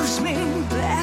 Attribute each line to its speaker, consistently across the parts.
Speaker 1: loves me back.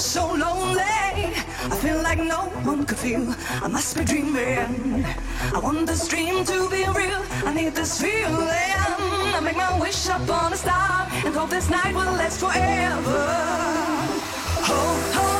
Speaker 1: so lonely. I feel like no one could feel. I
Speaker 2: must be dreaming. I want this dream to be real. I need this feeling. I make my wish upon a star and hope this night will last forever. Hope, hope.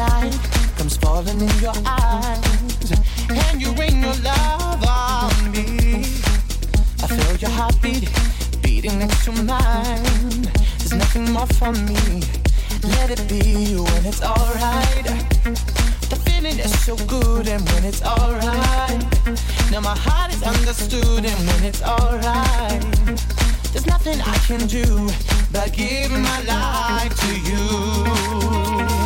Speaker 3: dawning in your eyes, and you rain your love on me. I feel your heartbeat beating next to mine. There's nothing more for me. Let it be when it's alright. The feeling is so good, and when it's alright. Now my heart is understood, and when it's alright. There's nothing I can do but give my life to you.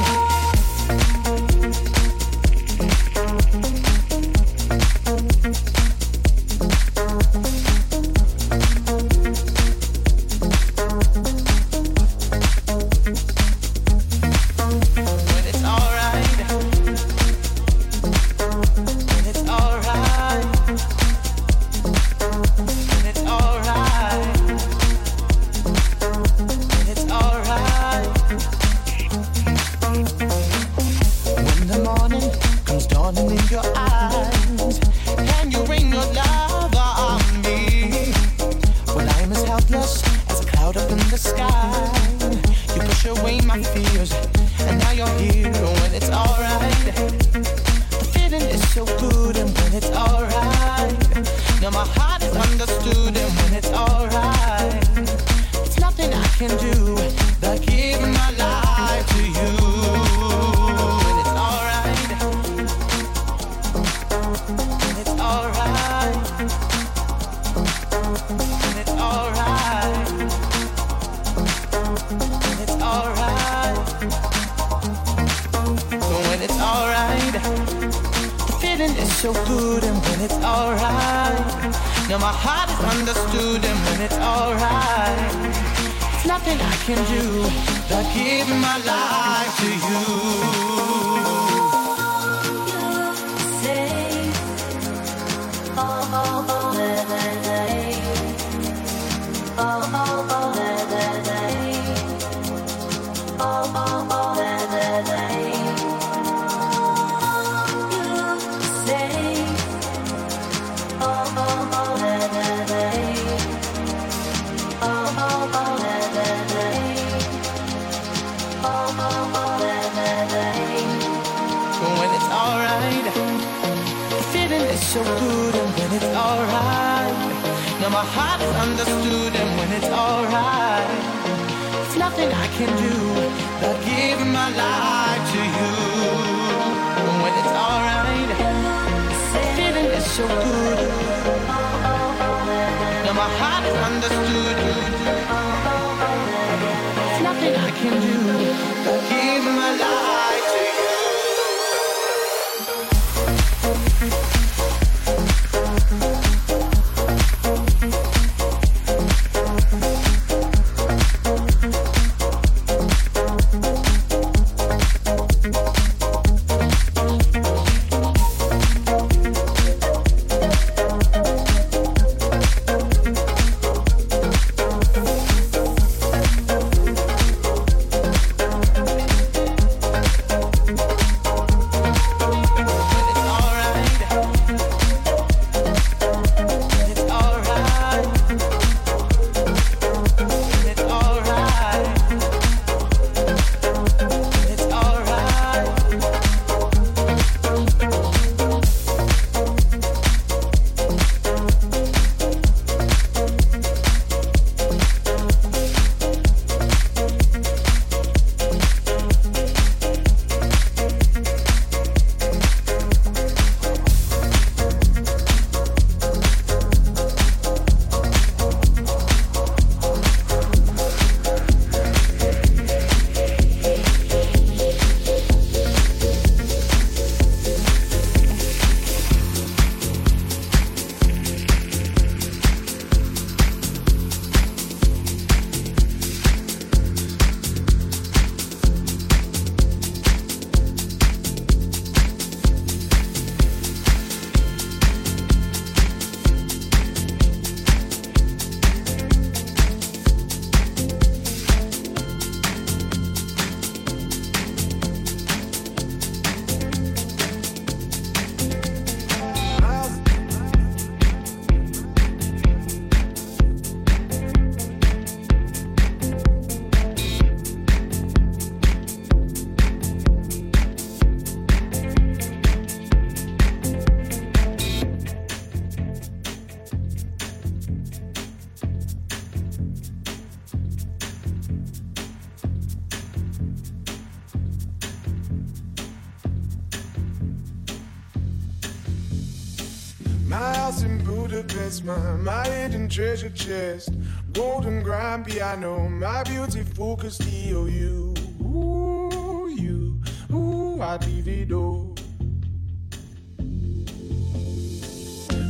Speaker 4: treasure chest, golden grand piano, my beautiful Castillo, you, ooh, you, ooh, I did it all.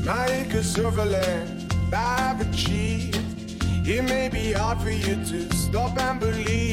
Speaker 4: My acres of land I've achieved. It may be hard for you to stop and believe.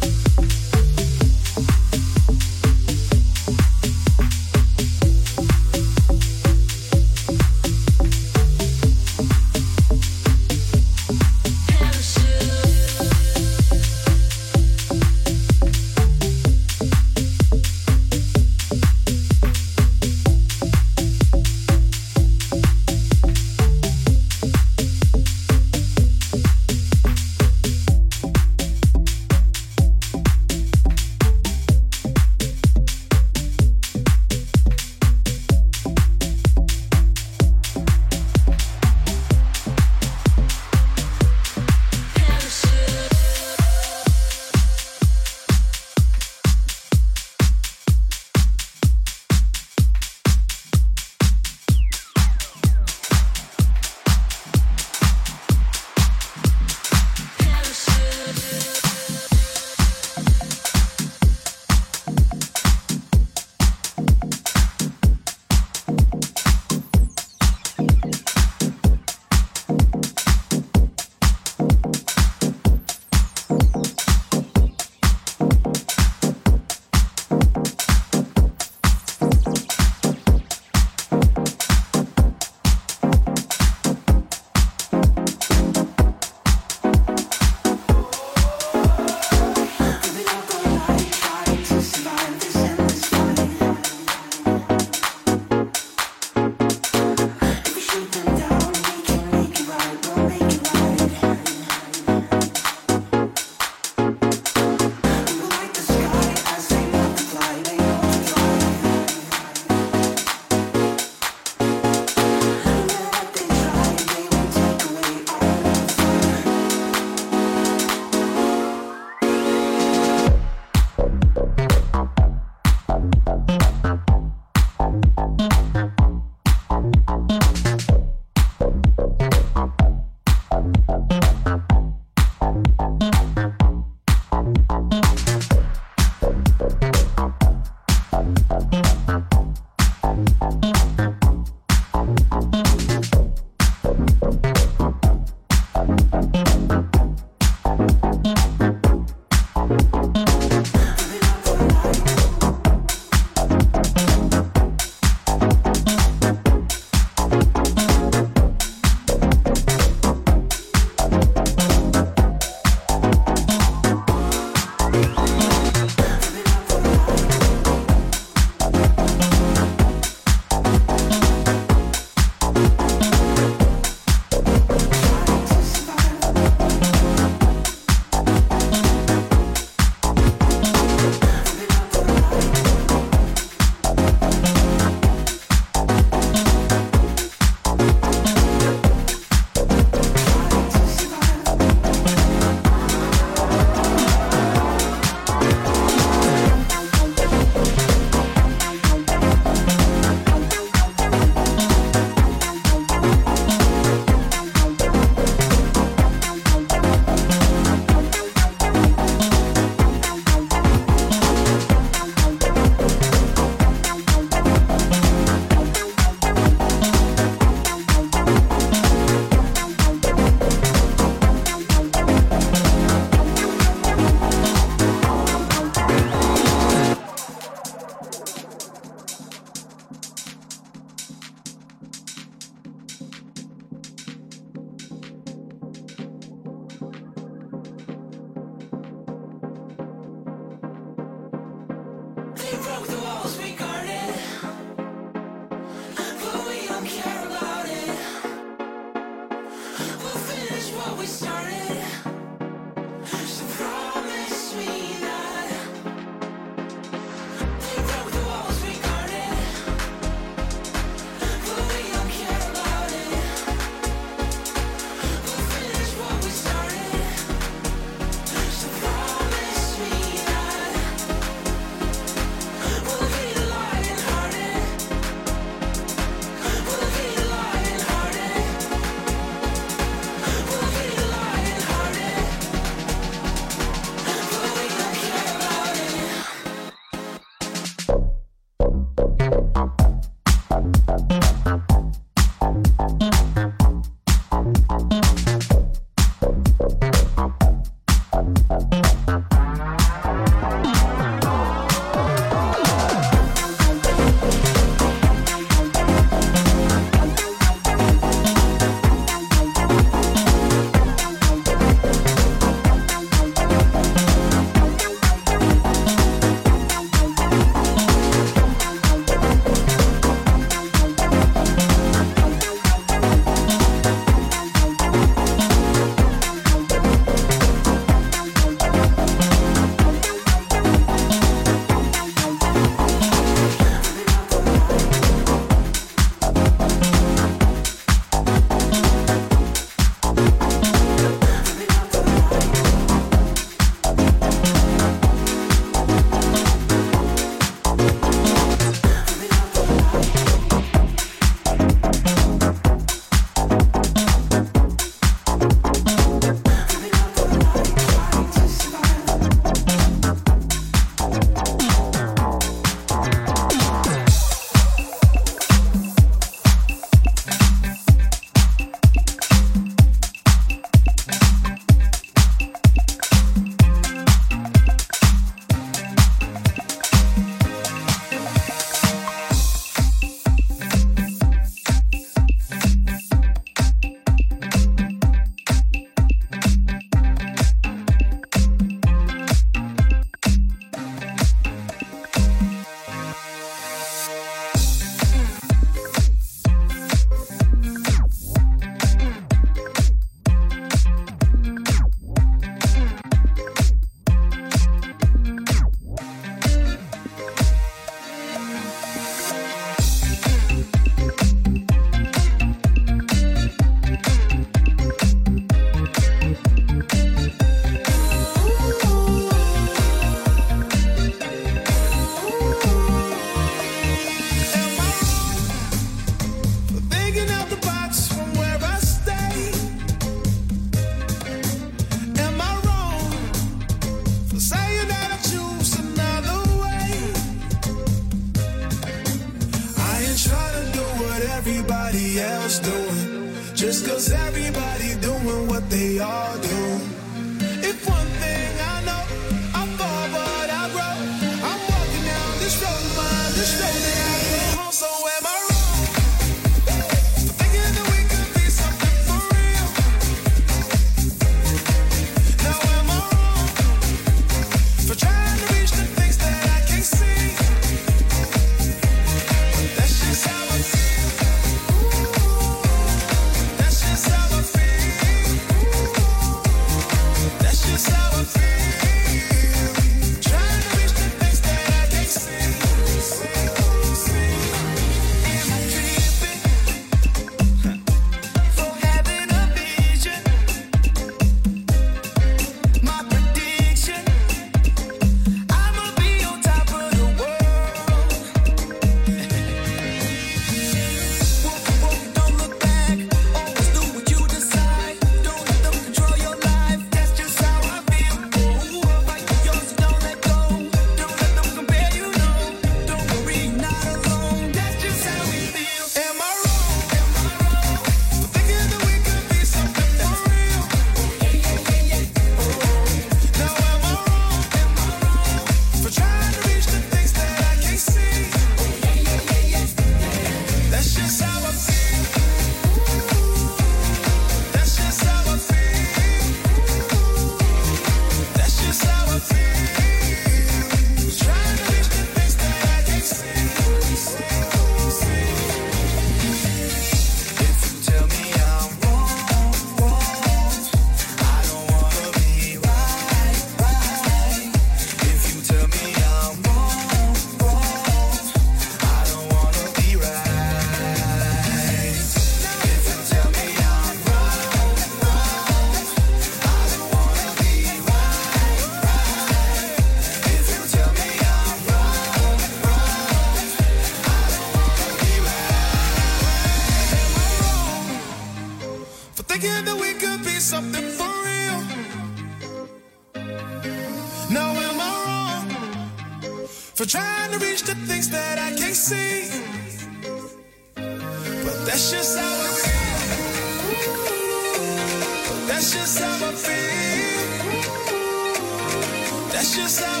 Speaker 4: That's just how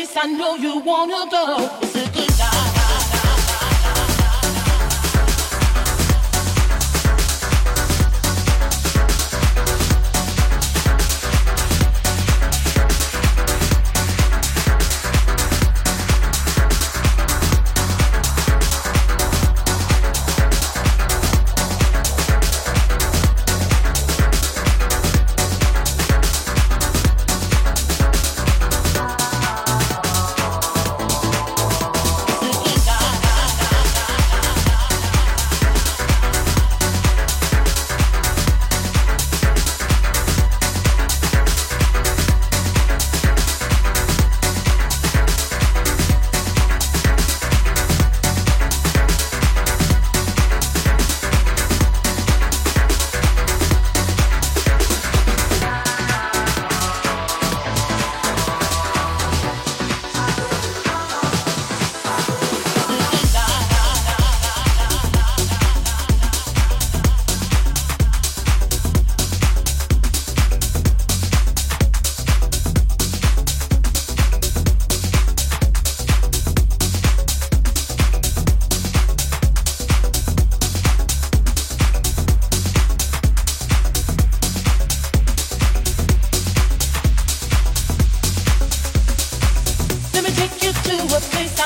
Speaker 3: place I know you wanna go.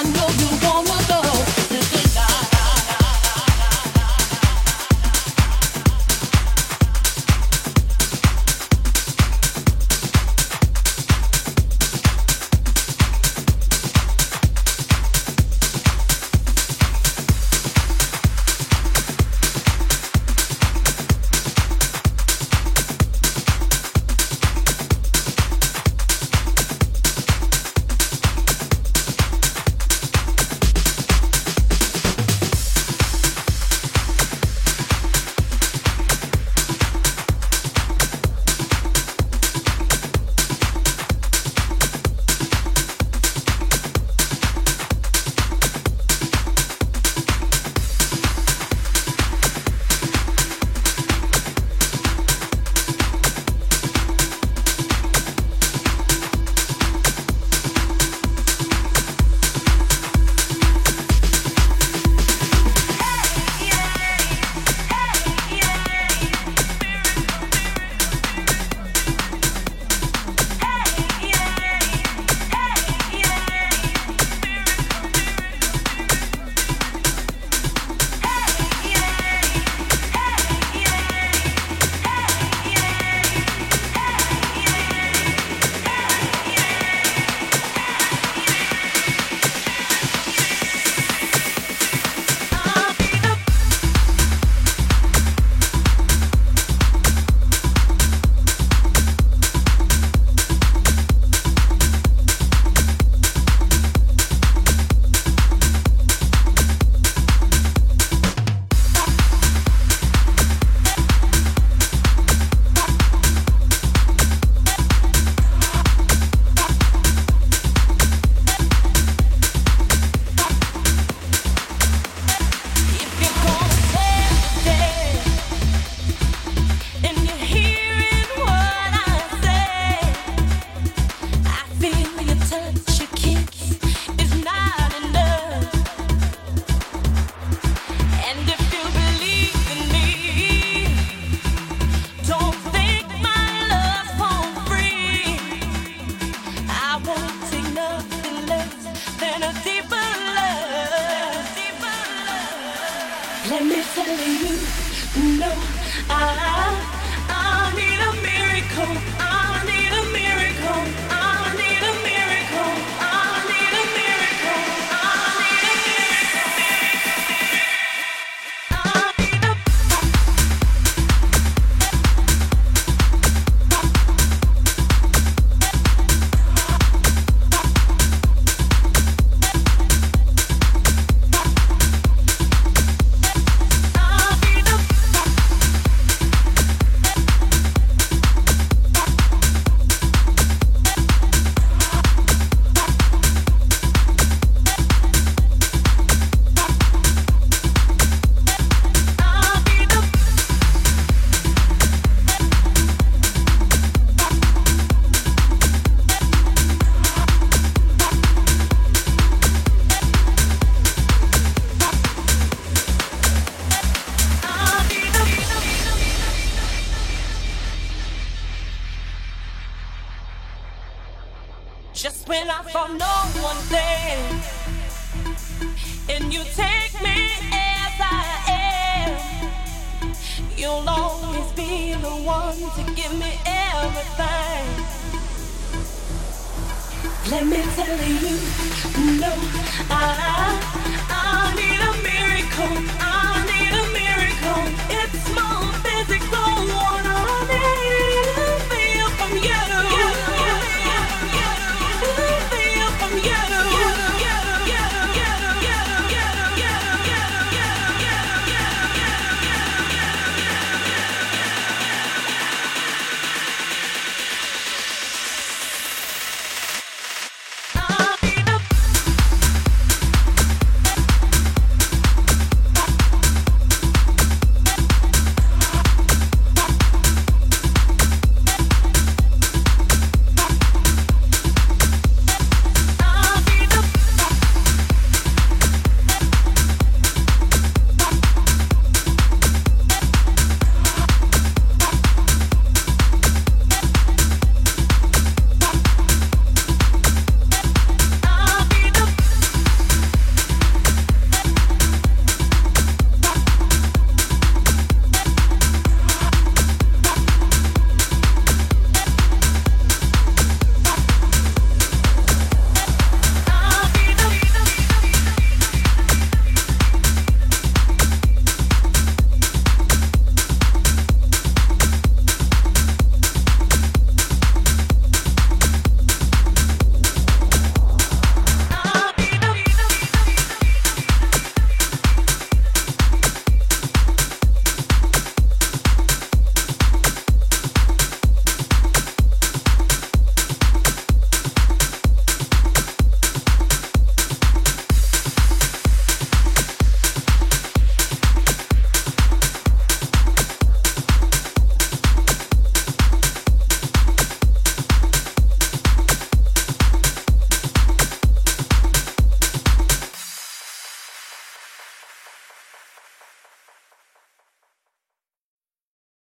Speaker 3: I know.